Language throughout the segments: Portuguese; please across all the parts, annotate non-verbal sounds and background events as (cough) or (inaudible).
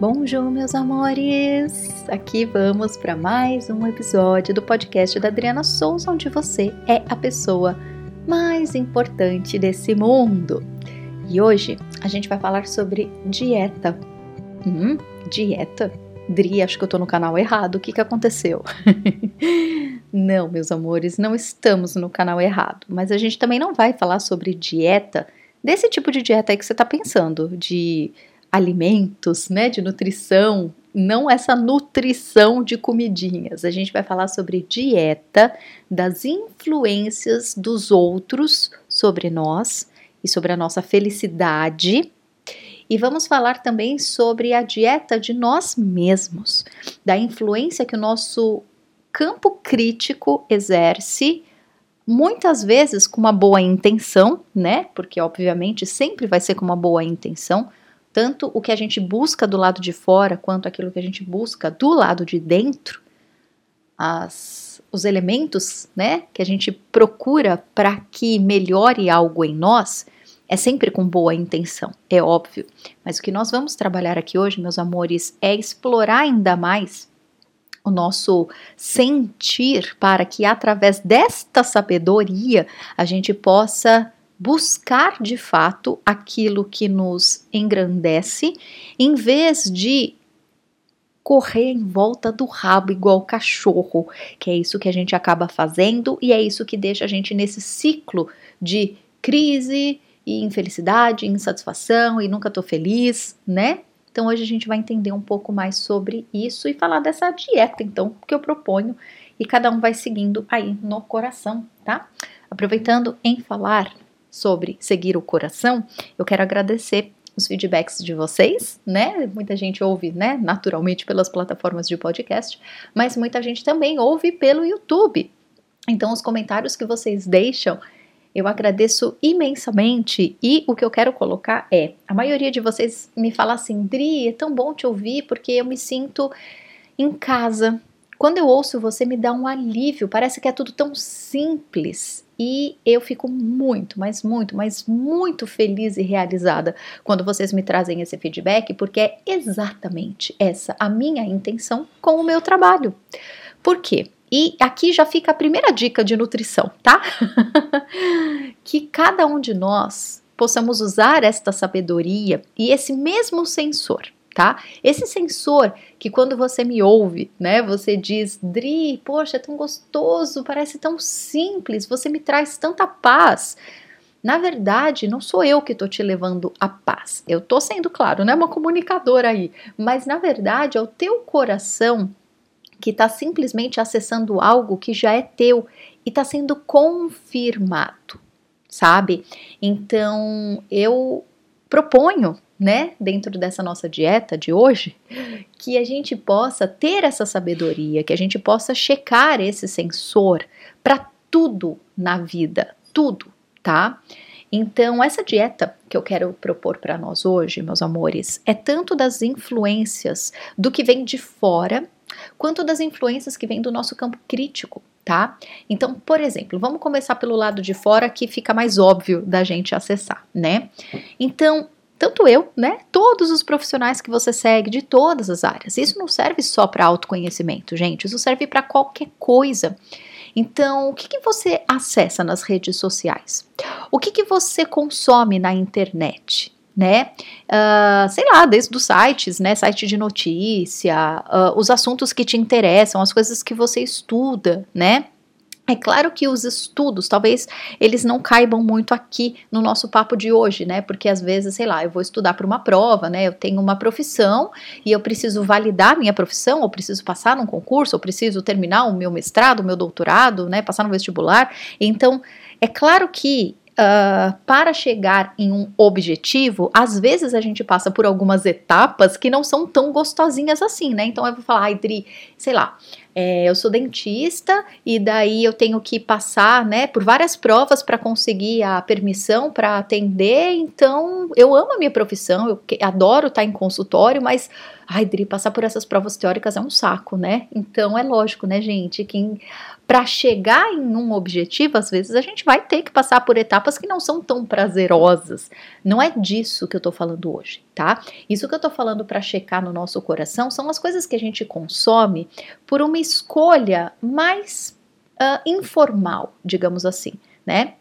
Bonjour, meus amores! Aqui vamos para mais um episódio do podcast da Adriana Souza, onde você é a pessoa mais importante desse mundo. E hoje a gente vai falar sobre dieta. Hum, dieta? Dri, acho que eu tô no canal errado. O que que aconteceu? (laughs) não, meus amores, não estamos no canal errado. Mas a gente também não vai falar sobre dieta desse tipo de dieta aí que você tá pensando, de alimentos, né, de nutrição, não essa nutrição de comidinhas. A gente vai falar sobre dieta, das influências dos outros sobre nós e sobre a nossa felicidade. E vamos falar também sobre a dieta de nós mesmos, da influência que o nosso campo crítico exerce muitas vezes com uma boa intenção, né? Porque obviamente sempre vai ser com uma boa intenção, tanto o que a gente busca do lado de fora quanto aquilo que a gente busca do lado de dentro, as, os elementos né, que a gente procura para que melhore algo em nós, é sempre com boa intenção, é óbvio. Mas o que nós vamos trabalhar aqui hoje, meus amores, é explorar ainda mais o nosso sentir para que através desta sabedoria a gente possa buscar de fato aquilo que nos engrandece, em vez de correr em volta do rabo igual cachorro, que é isso que a gente acaba fazendo e é isso que deixa a gente nesse ciclo de crise e infelicidade, insatisfação e nunca tô feliz, né? Então hoje a gente vai entender um pouco mais sobre isso e falar dessa dieta, então, que eu proponho e cada um vai seguindo aí no coração, tá? Aproveitando em falar sobre seguir o coração, eu quero agradecer os feedbacks de vocês, né? Muita gente ouve, né, naturalmente pelas plataformas de podcast, mas muita gente também ouve pelo YouTube. Então, os comentários que vocês deixam, eu agradeço imensamente e o que eu quero colocar é: a maioria de vocês me fala assim, Dri, é tão bom te ouvir porque eu me sinto em casa. Quando eu ouço você, me dá um alívio, parece que é tudo tão simples e eu fico muito, mas muito, mas muito feliz e realizada quando vocês me trazem esse feedback, porque é exatamente essa a minha intenção com o meu trabalho. Por quê? E aqui já fica a primeira dica de nutrição, tá? (laughs) que cada um de nós possamos usar esta sabedoria e esse mesmo sensor tá? Esse sensor que quando você me ouve, né, você diz, Dri, poxa, é tão gostoso, parece tão simples, você me traz tanta paz. Na verdade, não sou eu que estou te levando a paz. Eu estou sendo, claro, né, uma comunicadora aí, mas na verdade é o teu coração que está simplesmente acessando algo que já é teu e está sendo confirmado, sabe? Então eu proponho né, dentro dessa nossa dieta de hoje, que a gente possa ter essa sabedoria, que a gente possa checar esse sensor para tudo na vida, tudo, tá? Então, essa dieta que eu quero propor para nós hoje, meus amores, é tanto das influências do que vem de fora, quanto das influências que vêm do nosso campo crítico, tá? Então, por exemplo, vamos começar pelo lado de fora que fica mais óbvio da gente acessar, né? Então, tanto eu, né? Todos os profissionais que você segue de todas as áreas. Isso não serve só para autoconhecimento, gente. Isso serve para qualquer coisa. Então, o que, que você acessa nas redes sociais? O que, que você consome na internet? Né? Uh, sei lá, desde os sites, né? Site de notícia, uh, os assuntos que te interessam, as coisas que você estuda, né? É claro que os estudos, talvez eles não caibam muito aqui no nosso papo de hoje, né? Porque às vezes, sei lá, eu vou estudar para uma prova, né? Eu tenho uma profissão e eu preciso validar minha profissão, ou preciso passar num concurso, ou preciso terminar o meu mestrado, o meu doutorado, né? Passar no vestibular. Então, é claro que Uh, para chegar em um objetivo, às vezes a gente passa por algumas etapas que não são tão gostosinhas assim, né? Então eu vou falar, ai, Dri, sei lá, é, eu sou dentista e daí eu tenho que passar, né, por várias provas para conseguir a permissão para atender. Então, eu amo a minha profissão, eu adoro estar em consultório, mas ai, Dri, passar por essas provas teóricas é um saco, né? Então é lógico, né, gente, que para chegar em um objetivo, às vezes a gente vai ter que passar por etapas que não são tão prazerosas. Não é disso que eu tô falando hoje, tá? Isso que eu tô falando para checar no nosso coração são as coisas que a gente consome por uma escolha mais uh, informal, digamos assim, né?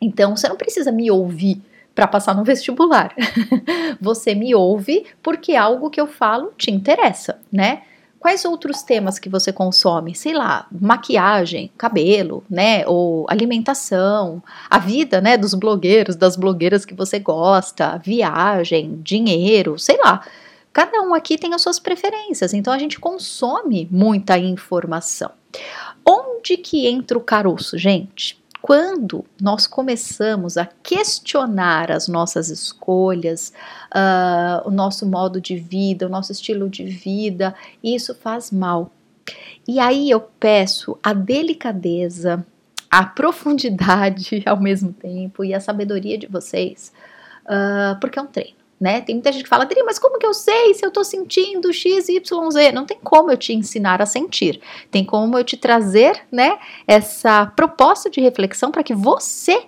Então você não precisa me ouvir para passar no vestibular. (laughs) você me ouve porque algo que eu falo te interessa, né? Quais outros temas que você consome? Sei lá, maquiagem, cabelo, né? Ou alimentação, a vida, né? Dos blogueiros, das blogueiras que você gosta, viagem, dinheiro, sei lá. Cada um aqui tem as suas preferências, então a gente consome muita informação. Onde que entra o caroço, gente? quando nós começamos a questionar as nossas escolhas, uh, o nosso modo de vida, o nosso estilo de vida, isso faz mal. E aí eu peço a delicadeza, a profundidade (laughs) ao mesmo tempo e a sabedoria de vocês, uh, porque é um treino né? Tem muita gente que fala, Adri, mas como que eu sei se eu tô sentindo X, Y, Z? Não tem como eu te ensinar a sentir. Tem como eu te trazer, né, essa proposta de reflexão para que você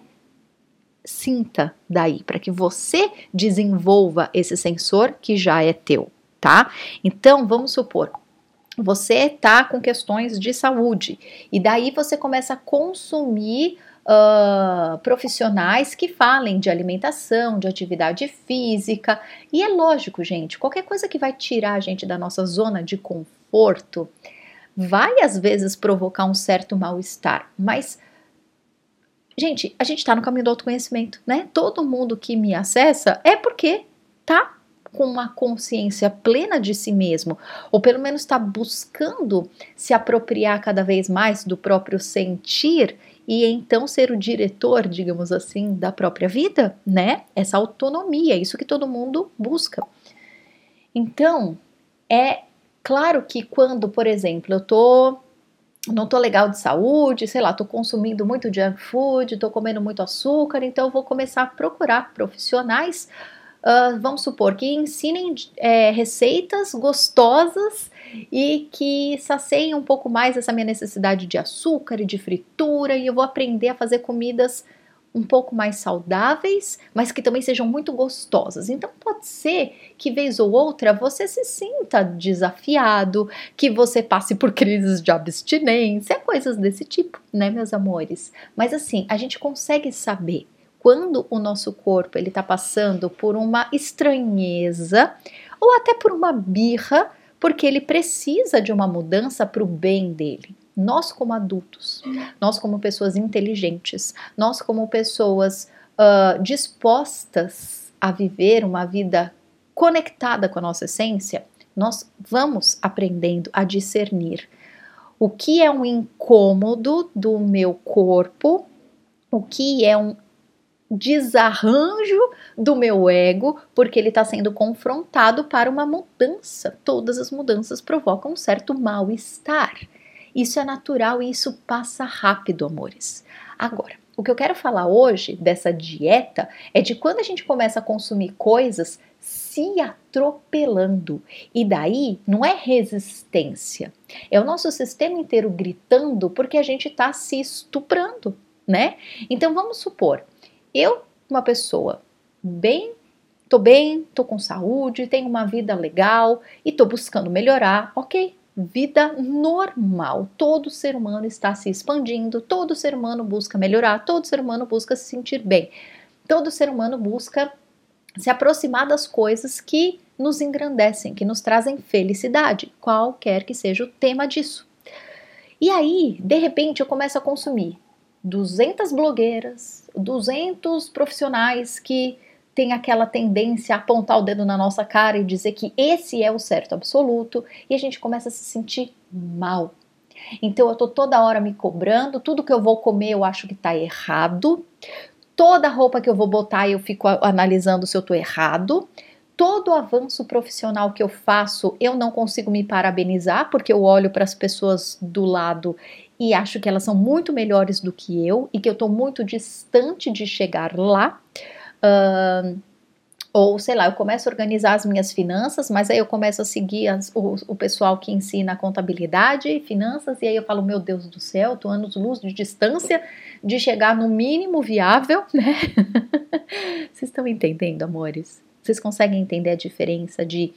sinta daí, para que você desenvolva esse sensor que já é teu, tá? Então, vamos supor, você tá com questões de saúde e daí você começa a consumir uh, profissionais que falem de alimentação, de atividade física. E é lógico, gente, qualquer coisa que vai tirar a gente da nossa zona de conforto vai às vezes provocar um certo mal-estar, mas. Gente, a gente tá no caminho do autoconhecimento, né? Todo mundo que me acessa é porque tá com uma consciência plena de si mesmo, ou pelo menos está buscando se apropriar cada vez mais do próprio sentir e então ser o diretor, digamos assim, da própria vida, né? Essa autonomia, isso que todo mundo busca. Então, é claro que quando, por exemplo, eu tô não tô legal de saúde, sei lá, tô consumindo muito junk food, tô comendo muito açúcar, então eu vou começar a procurar profissionais uh, vamos supor, que ensinem é, receitas gostosas e que saceiem um pouco mais essa minha necessidade de açúcar e de fritura, e eu vou aprender a fazer comidas um pouco mais saudáveis, mas que também sejam muito gostosas. Então pode ser que vez ou outra você se sinta desafiado, que você passe por crises de abstinência, coisas desse tipo, né, meus amores? Mas assim, a gente consegue saber quando o nosso corpo ele está passando por uma estranheza ou até por uma birra, porque ele precisa de uma mudança para o bem dele. Nós, como adultos, nós, como pessoas inteligentes, nós, como pessoas uh, dispostas a viver uma vida conectada com a nossa essência, nós vamos aprendendo a discernir o que é um incômodo do meu corpo, o que é um desarranjo do meu ego, porque ele está sendo confrontado para uma mudança. Todas as mudanças provocam um certo mal-estar. Isso é natural e isso passa rápido, amores. Agora, o que eu quero falar hoje dessa dieta é de quando a gente começa a consumir coisas se atropelando. E daí não é resistência, é o nosso sistema inteiro gritando porque a gente está se estuprando, né? Então vamos supor, eu, uma pessoa bem, tô bem, tô com saúde, tenho uma vida legal e tô buscando melhorar, ok? Vida normal. Todo ser humano está se expandindo, todo ser humano busca melhorar, todo ser humano busca se sentir bem. Todo ser humano busca se aproximar das coisas que nos engrandecem, que nos trazem felicidade, qualquer que seja o tema disso. E aí, de repente, eu começo a consumir 200 blogueiras, 200 profissionais que têm aquela tendência a apontar o dedo na nossa cara e dizer que esse é o certo absoluto, e a gente começa a se sentir mal. Então eu tô toda hora me cobrando, tudo que eu vou comer eu acho que tá errado, toda roupa que eu vou botar eu fico analisando se eu tô errado, todo avanço profissional que eu faço, eu não consigo me parabenizar, porque eu olho para as pessoas do lado e acho que elas são muito melhores do que eu e que eu estou muito distante de chegar lá. Uh, ou sei lá, eu começo a organizar as minhas finanças, mas aí eu começo a seguir as, o, o, pessoal que ensina contabilidade e finanças, e aí eu falo, meu Deus do céu, tô anos luz de distância de chegar no mínimo viável, (laughs) né? Vocês estão entendendo, amores? Vocês conseguem entender a diferença de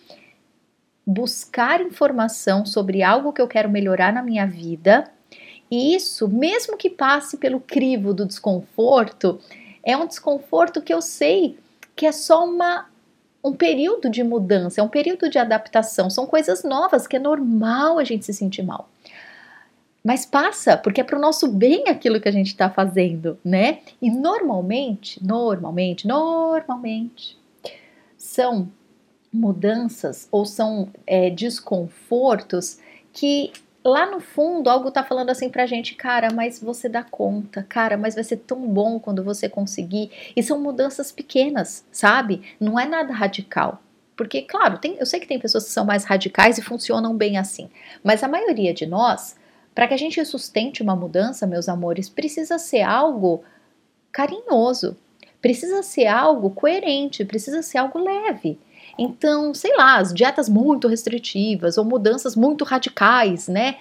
buscar informação sobre algo que eu quero melhorar na minha vida, e isso, mesmo que passe pelo crivo do desconforto, é um desconforto que eu sei que é só uma um período de mudança, é um período de adaptação, são coisas novas que é normal a gente se sentir mal. Mas passa, porque é para o nosso bem aquilo que a gente está fazendo, né? E normalmente, normalmente, normalmente, são mudanças ou são é, desconfortos que lá no fundo algo tá falando assim pra gente, cara, mas você dá conta, cara, mas vai ser tão bom quando você conseguir. E são mudanças pequenas, sabe? Não é nada radical. Porque, claro, tem, eu sei que tem pessoas que são mais radicais e funcionam bem assim, mas a maioria de nós, para que a gente sustente uma mudança, meus amores, precisa ser algo carinhoso, precisa ser algo coerente, precisa ser algo leve. Então, sei lá, as dietas muito restritivas ou mudanças muito radicais, né?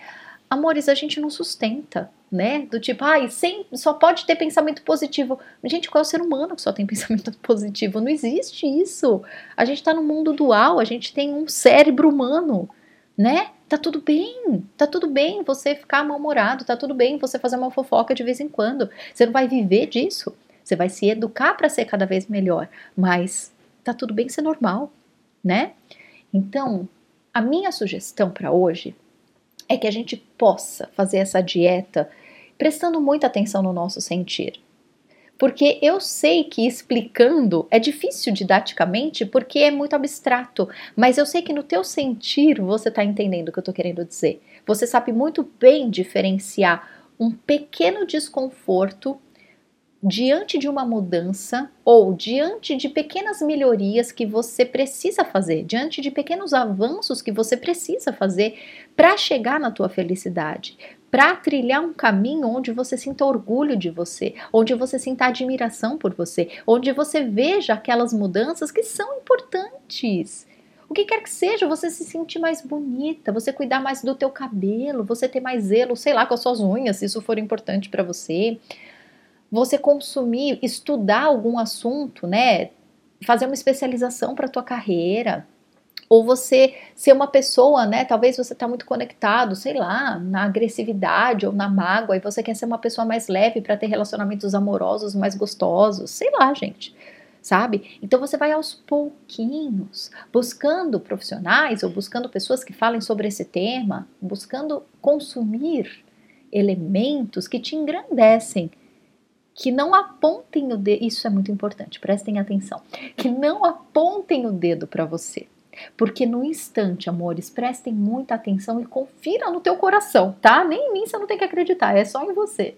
Amores, a gente não sustenta, né? Do tipo, ai, sem, só pode ter pensamento positivo. Gente, qual é o ser humano que só tem (laughs) pensamento positivo? Não existe isso. A gente tá no mundo dual, a gente tem um cérebro humano, né? Tá tudo bem, tá tudo bem você ficar mal-humorado, tá tudo bem você fazer uma fofoca de vez em quando. Você não vai viver disso. Você vai se educar para ser cada vez melhor, mas tá tudo bem ser normal né? Então, a minha sugestão para hoje é que a gente possa fazer essa dieta prestando muita atenção no nosso sentir. Porque eu sei que explicando é difícil didaticamente porque é muito abstrato, mas eu sei que no teu sentir você está entendendo o que eu estou querendo dizer. Você sabe muito bem diferenciar um pequeno desconforto diante de uma mudança ou diante de pequenas melhorias que você precisa fazer, diante de pequenos avanços que você precisa fazer para chegar na tua felicidade, para trilhar um caminho onde você sinta orgulho de você, onde você sinta admiração por você, onde você veja aquelas mudanças que são importantes. O que quer que seja, você se sentir mais bonita, você cuidar mais do teu cabelo, você ter mais zelo, sei lá, com as suas unhas, se isso for importante para você você consumir, estudar algum assunto, né? Fazer uma especialização para tua carreira, ou você ser uma pessoa, né? Talvez você está muito conectado, sei lá, na agressividade ou na mágoa e você quer ser uma pessoa mais leve para ter relacionamentos amorosos mais gostosos, sei lá, gente. Sabe? Então você vai aos pouquinhos, buscando profissionais ou buscando pessoas que falem sobre esse tema, buscando consumir elementos que te engrandecem, que não apontem o dedo, isso é muito importante, prestem atenção, que não apontem o dedo para você. Porque no instante, amores, prestem muita atenção e confira no teu coração, tá? Nem em mim você não tem que acreditar, é só em você.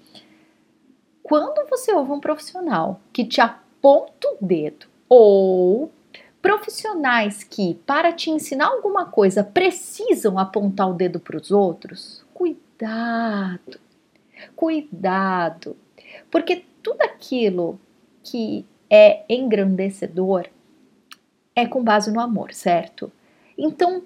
Quando você ouve um profissional que te aponta o dedo ou profissionais que, para te ensinar alguma coisa, precisam apontar o dedo para os outros, cuidado, cuidado, porque tudo aquilo que é engrandecedor é com base no amor, certo? Então,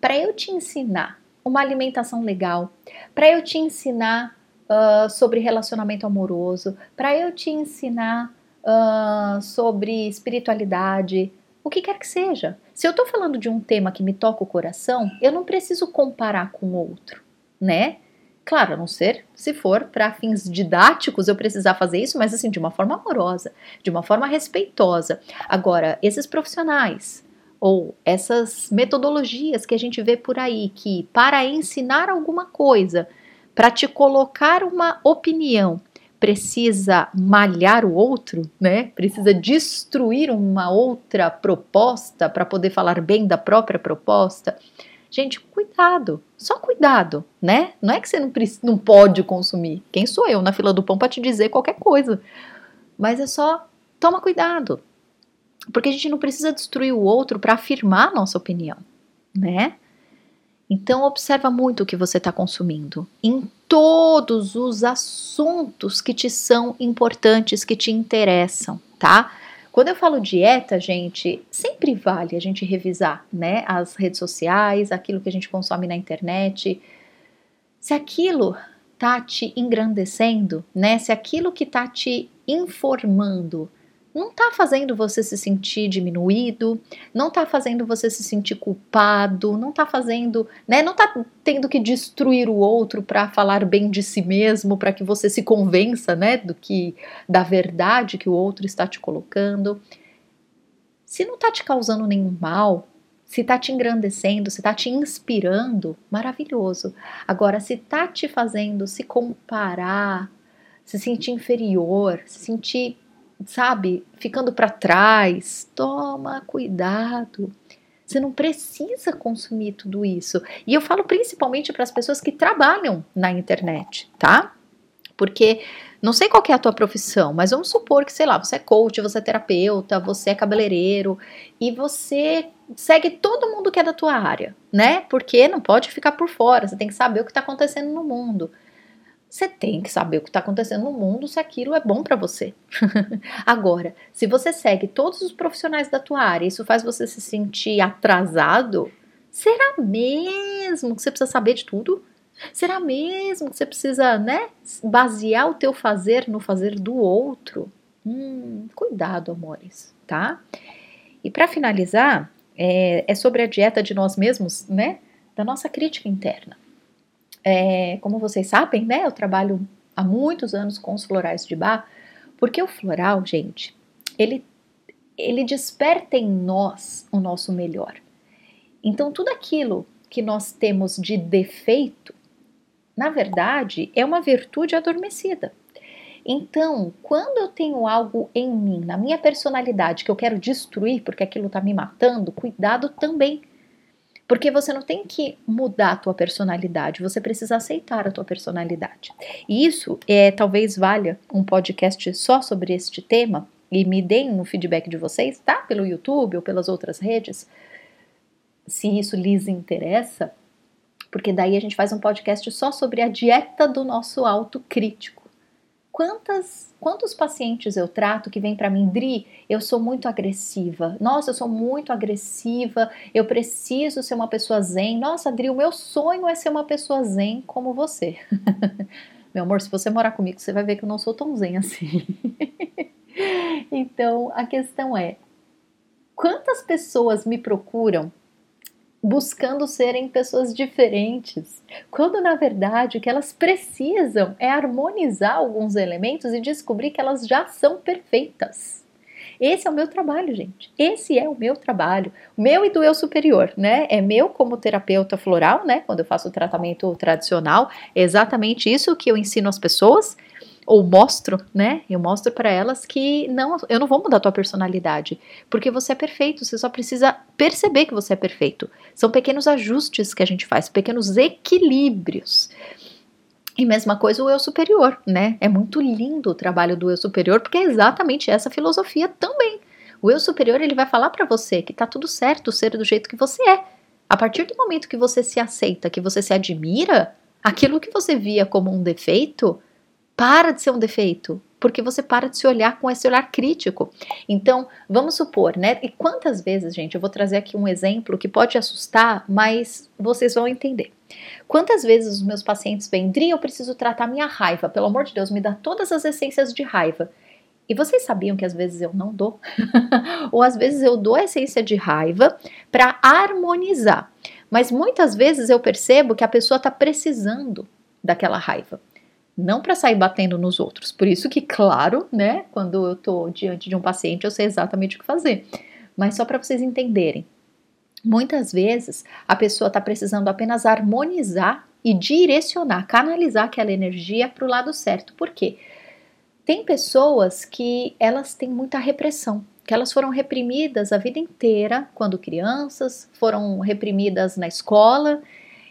para eu te ensinar uma alimentação legal, para eu te ensinar uh, sobre relacionamento amoroso, para eu te ensinar uh, sobre espiritualidade, o que quer que seja. Se eu estou falando de um tema que me toca o coração, eu não preciso comparar com outro, né? Claro, a não ser se for para fins didáticos eu precisar fazer isso, mas assim, de uma forma amorosa, de uma forma respeitosa. Agora, esses profissionais ou essas metodologias que a gente vê por aí, que para ensinar alguma coisa, para te colocar uma opinião, precisa malhar o outro, né? Precisa destruir uma outra proposta para poder falar bem da própria proposta. Gente, cuidado, só cuidado, né? Não é que você não, não pode consumir. Quem sou eu na fila do pão para te dizer qualquer coisa? Mas é só toma cuidado. Porque a gente não precisa destruir o outro para afirmar a nossa opinião, né? Então observa muito o que você está consumindo em todos os assuntos que te são importantes, que te interessam, tá? Quando eu falo dieta, gente, sempre vale a gente revisar, né, as redes sociais, aquilo que a gente consome na internet. Se aquilo tá te engrandecendo, né? Se aquilo que tá te informando não está fazendo você se sentir diminuído, não está fazendo você se sentir culpado, não está fazendo, né, não está tendo que destruir o outro para falar bem de si mesmo, para que você se convença, né, do que da verdade que o outro está te colocando. Se não está te causando nenhum mal, se está te engrandecendo, se está te inspirando, maravilhoso. Agora, se está te fazendo se comparar, se sentir inferior, se sentir sabe, ficando para trás. Toma cuidado. Você não precisa consumir tudo isso. E eu falo principalmente para as pessoas que trabalham na internet, tá? Porque não sei qual é a tua profissão, mas vamos supor que, sei lá, você é coach, você é terapeuta, você é cabeleireiro e você segue todo mundo que é da tua área, né? Porque não pode ficar por fora, você tem que saber o que está acontecendo no mundo. Você tem que saber o que está acontecendo no mundo se aquilo é bom para você. (laughs) Agora, se você segue todos os profissionais da tua área, isso faz você se sentir atrasado, será mesmo que você precisa saber de tudo? Será mesmo que você precisa, né, basear o teu fazer no fazer do outro? Hum, cuidado, amores, tá? E para finalizar, é, é sobre a dieta de nós mesmos, né? Da nossa crítica interna. É, como vocês sabem, né? Eu trabalho há muitos anos com os florais de bar, porque o floral, gente, ele, ele desperta em nós o nosso melhor. Então, tudo aquilo que nós temos de defeito, na verdade, é uma virtude adormecida. Então, quando eu tenho algo em mim, na minha personalidade, que eu quero destruir porque aquilo está me matando, cuidado também porque você não tem que mudar a tua personalidade, você precisa aceitar a tua personalidade. E isso é talvez valha um podcast só sobre este tema e me deem o feedback de vocês, tá? Pelo YouTube ou pelas outras redes, se isso lhes interessa, porque daí a gente faz um podcast só sobre a dieta do nosso autocrítico quantas, quantos pacientes eu trato que vêm para mim, Dri, eu sou muito agressiva. Nossa, eu sou muito agressiva, eu preciso ser uma pessoa zen. Nossa, Dri, o meu sonho é ser uma pessoa zen como você. (laughs) meu amor, se você morar comigo, você vai ver que eu não sou tão zen assim. (laughs) então, a questão é: quantas pessoas me procuram buscando serem pessoas diferentes, quando na verdade o que elas precisam é harmonizar alguns elementos e descobrir que elas já são perfeitas. Esse é o meu trabalho, gente. Esse é o meu trabalho. Meu e do eu superior, né? É meu como terapeuta floral, né? Quando eu faço o tratamento tradicional, é exatamente isso que eu ensino às pessoas ou mostro, né? Eu mostro para elas que não, eu não vou mudar a tua personalidade, porque você é perfeito, você só precisa perceber que você é perfeito. São pequenos ajustes que a gente faz, pequenos equilíbrios. E mesma coisa o eu superior, né? É muito lindo o trabalho do eu superior, porque é exatamente essa filosofia também. O eu superior, ele vai falar para você que tá tudo certo ser do jeito que você é. A partir do momento que você se aceita, que você se admira, aquilo que você via como um defeito, para de ser um defeito, porque você para de se olhar com esse olhar crítico. Então, vamos supor, né? E quantas vezes, gente, eu vou trazer aqui um exemplo que pode assustar, mas vocês vão entender. Quantas vezes os meus pacientes vêm, Dri, eu preciso tratar minha raiva, pelo amor de Deus, me dá todas as essências de raiva. E vocês sabiam que às vezes eu não dou? (laughs) Ou às vezes eu dou a essência de raiva para harmonizar. Mas muitas vezes eu percebo que a pessoa está precisando daquela raiva não para sair batendo nos outros. Por isso que, claro, né, quando eu estou diante de um paciente, eu sei exatamente o que fazer. Mas só para vocês entenderem. Muitas vezes a pessoa está precisando apenas harmonizar e direcionar, canalizar aquela energia para o lado certo. Por quê? Tem pessoas que elas têm muita repressão, que elas foram reprimidas a vida inteira quando crianças, foram reprimidas na escola,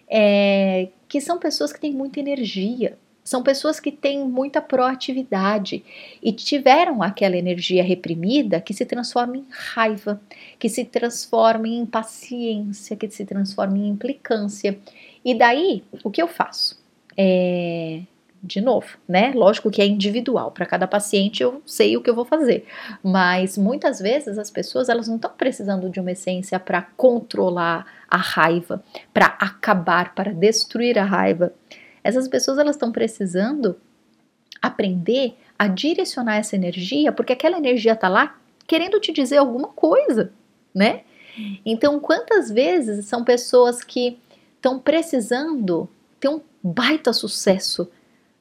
é, que são pessoas que têm muita energia, são pessoas que têm muita proatividade e tiveram aquela energia reprimida que se transforma em raiva, que se transforma em impaciência, que se transforma em implicância. E daí, o que eu faço? É, de novo, né? Lógico que é individual, para cada paciente eu sei o que eu vou fazer, mas muitas vezes as pessoas elas não estão precisando de uma essência para controlar a raiva, para acabar, para destruir a raiva. Essas pessoas elas estão precisando aprender a direcionar essa energia, porque aquela energia está lá querendo te dizer alguma coisa, né? Então, quantas vezes são pessoas que estão precisando ter um baita sucesso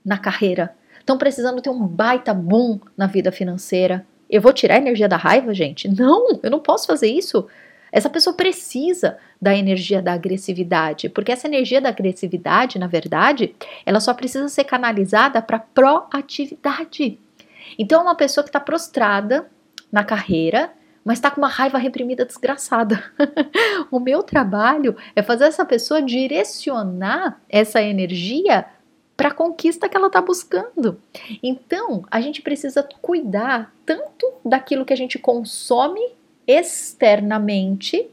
na carreira, estão precisando ter um baita boom na vida financeira. Eu vou tirar a energia da raiva, gente? Não, eu não posso fazer isso. Essa pessoa precisa da energia da agressividade, porque essa energia da agressividade, na verdade, ela só precisa ser canalizada para proatividade. Então, é uma pessoa que está prostrada na carreira, mas está com uma raiva reprimida desgraçada. (laughs) o meu trabalho é fazer essa pessoa direcionar essa energia para a conquista que ela está buscando. Então, a gente precisa cuidar tanto daquilo que a gente consome externamente,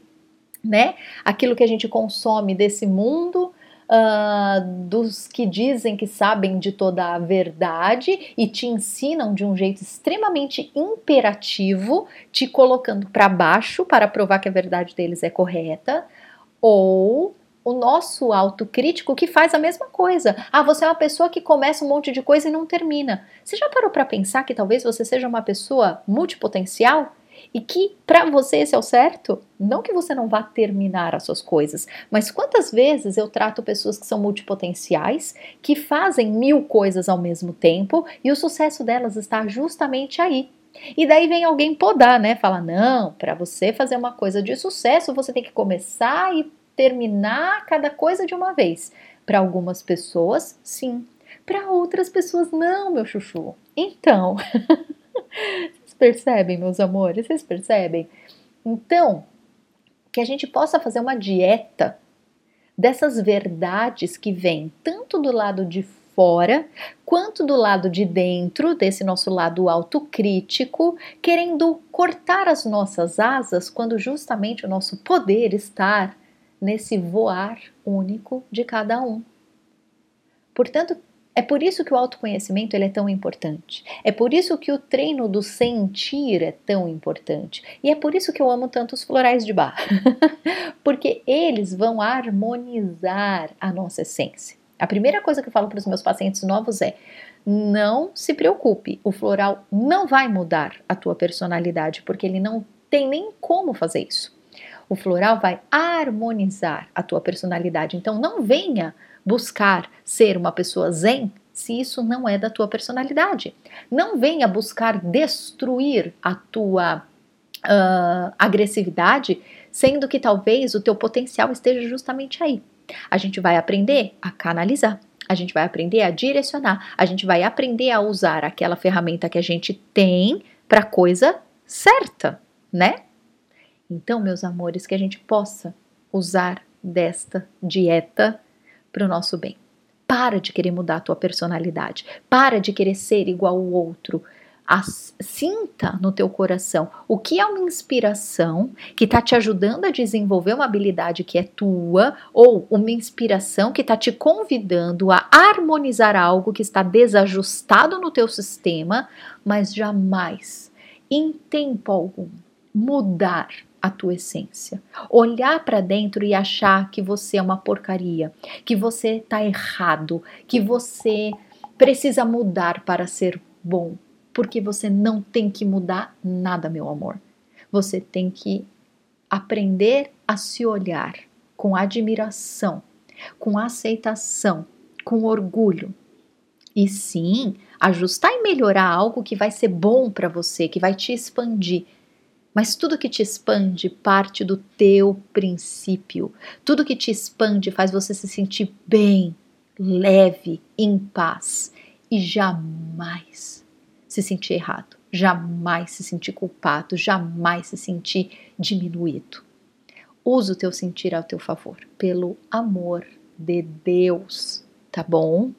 né? Aquilo que a gente consome desse mundo, uh, dos que dizem que sabem de toda a verdade e te ensinam de um jeito extremamente imperativo, te colocando para baixo para provar que a verdade deles é correta, ou o nosso autocrítico que faz a mesma coisa. Ah, você é uma pessoa que começa um monte de coisa e não termina. Você já parou para pensar que talvez você seja uma pessoa multipotencial? E que para você esse é o certo? Não que você não vá terminar as suas coisas, mas quantas vezes eu trato pessoas que são multipotenciais, que fazem mil coisas ao mesmo tempo e o sucesso delas está justamente aí. E daí vem alguém podar, né? Fala: não, para você fazer uma coisa de sucesso, você tem que começar e terminar cada coisa de uma vez. Para algumas pessoas, sim. Para outras pessoas, não, meu chuchu. Então, (laughs) percebem, meus amores? Vocês percebem? Então, que a gente possa fazer uma dieta dessas verdades que vêm tanto do lado de fora quanto do lado de dentro, desse nosso lado autocrítico, querendo cortar as nossas asas quando justamente o nosso poder está nesse voar único de cada um. Portanto, é por isso que o autoconhecimento ele é tão importante. É por isso que o treino do sentir é tão importante. E é por isso que eu amo tanto os florais de bar. (laughs) Porque eles vão harmonizar a nossa essência. A primeira coisa que eu falo para os meus pacientes novos é: não se preocupe, o floral não vai mudar a tua personalidade, porque ele não tem nem como fazer isso. O floral vai harmonizar a tua personalidade. Então não venha buscar ser uma pessoa zen se isso não é da tua personalidade. Não venha buscar destruir a tua uh, agressividade, sendo que talvez o teu potencial esteja justamente aí. A gente vai aprender a canalizar. A gente vai aprender a direcionar, a gente vai aprender a usar aquela ferramenta que a gente tem para coisa certa, né? Então, meus amores, que a gente possa usar desta dieta para o nosso bem. Para de querer mudar a tua personalidade. Para de querer ser igual ao outro. As, sinta no teu coração o que é uma inspiração que está te ajudando a desenvolver uma habilidade que é tua, ou uma inspiração que está te convidando a harmonizar algo que está desajustado no teu sistema, mas jamais, em tempo algum, mudar a tua essência. Olhar para dentro e achar que você é uma porcaria, que você está errado, que você precisa mudar para ser bom, porque você não tem que mudar nada, meu amor. Você tem que aprender a se olhar com admiração, com aceitação, com orgulho. E sim, ajustar e melhorar algo que vai ser bom para você, que vai te expandir, mas tudo que te expande parte do teu princípio. Tudo que te expande faz você se sentir bem, leve, em paz e jamais se sentir errado, jamais se sentir culpado, jamais se sentir diminuído. Usa o teu sentir ao teu favor, pelo amor de Deus, tá bom?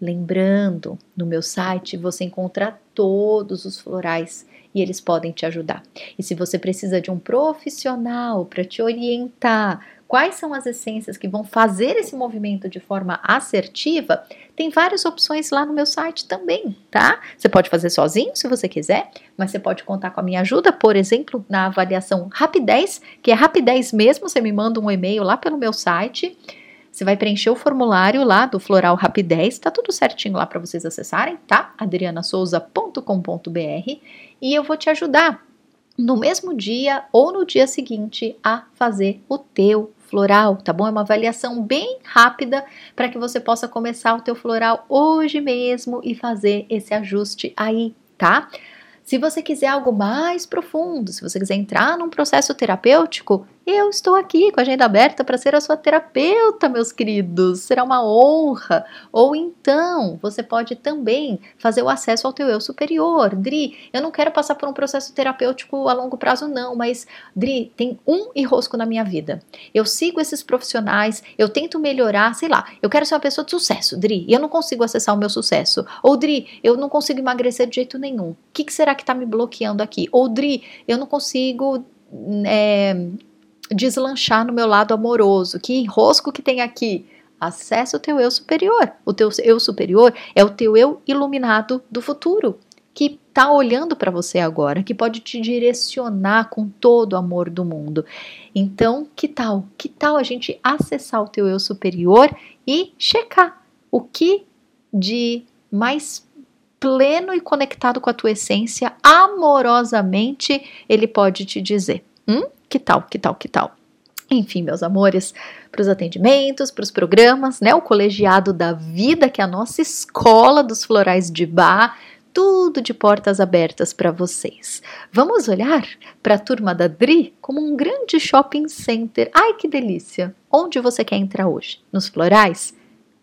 Lembrando, no meu site você encontra todos os florais e eles podem te ajudar. E se você precisa de um profissional para te orientar quais são as essências que vão fazer esse movimento de forma assertiva, tem várias opções lá no meu site também, tá? Você pode fazer sozinho se você quiser, mas você pode contar com a minha ajuda, por exemplo, na avaliação Rapidez, que é Rapidez mesmo, você me manda um e-mail lá pelo meu site. Você vai preencher o formulário lá do Floral Rapidez, tá tudo certinho lá para vocês acessarem, tá? adrianasouza.com.br e eu vou te ajudar no mesmo dia ou no dia seguinte a fazer o teu floral, tá bom? É uma avaliação bem rápida para que você possa começar o teu floral hoje mesmo e fazer esse ajuste aí, tá? Se você quiser algo mais profundo, se você quiser entrar num processo terapêutico, eu estou aqui com a agenda aberta para ser a sua terapeuta, meus queridos. Será uma honra. Ou então, você pode também fazer o acesso ao teu eu superior. Dri, eu não quero passar por um processo terapêutico a longo prazo, não, mas Dri, tem um enrosco na minha vida. Eu sigo esses profissionais, eu tento melhorar, sei lá, eu quero ser uma pessoa de sucesso, Dri, e eu não consigo acessar o meu sucesso. Ou Dri, eu não consigo emagrecer de jeito nenhum. O que, que será que está me bloqueando aqui? Ou Dri, eu não consigo é, deslanchar no meu lado amoroso. Que enrosco que tem aqui? Acesse o teu eu superior. O teu eu superior é o teu eu iluminado do futuro, que está olhando para você agora, que pode te direcionar com todo o amor do mundo. Então, que tal? Que tal a gente acessar o teu eu superior e checar o que de mais pleno e conectado com a tua essência, amorosamente, ele pode te dizer. Hum? Que tal, que tal, que tal? Enfim, meus amores, para os atendimentos, para os programas, né? O colegiado da vida, que é a nossa escola dos florais de bar, tudo de portas abertas para vocês. Vamos olhar para a turma da Dri como um grande shopping center. Ai, que delícia! Onde você quer entrar hoje? Nos florais?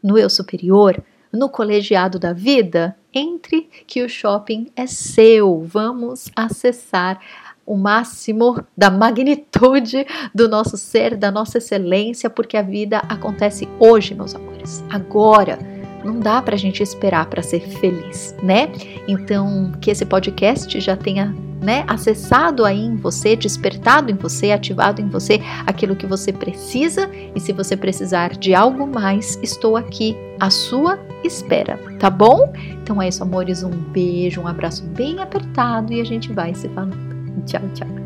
No eu superior? No colegiado da vida? Entre que o shopping é seu. Vamos acessar o máximo da magnitude do nosso ser, da nossa excelência, porque a vida acontece hoje, meus amores, agora. Não dá para a gente esperar para ser feliz, né? Então, que esse podcast já tenha né, acessado aí em você, despertado em você, ativado em você aquilo que você precisa. E se você precisar de algo mais, estou aqui à sua espera, tá bom? Então é isso, amores. Um beijo, um abraço bem apertado e a gente vai se falando. 讲讲。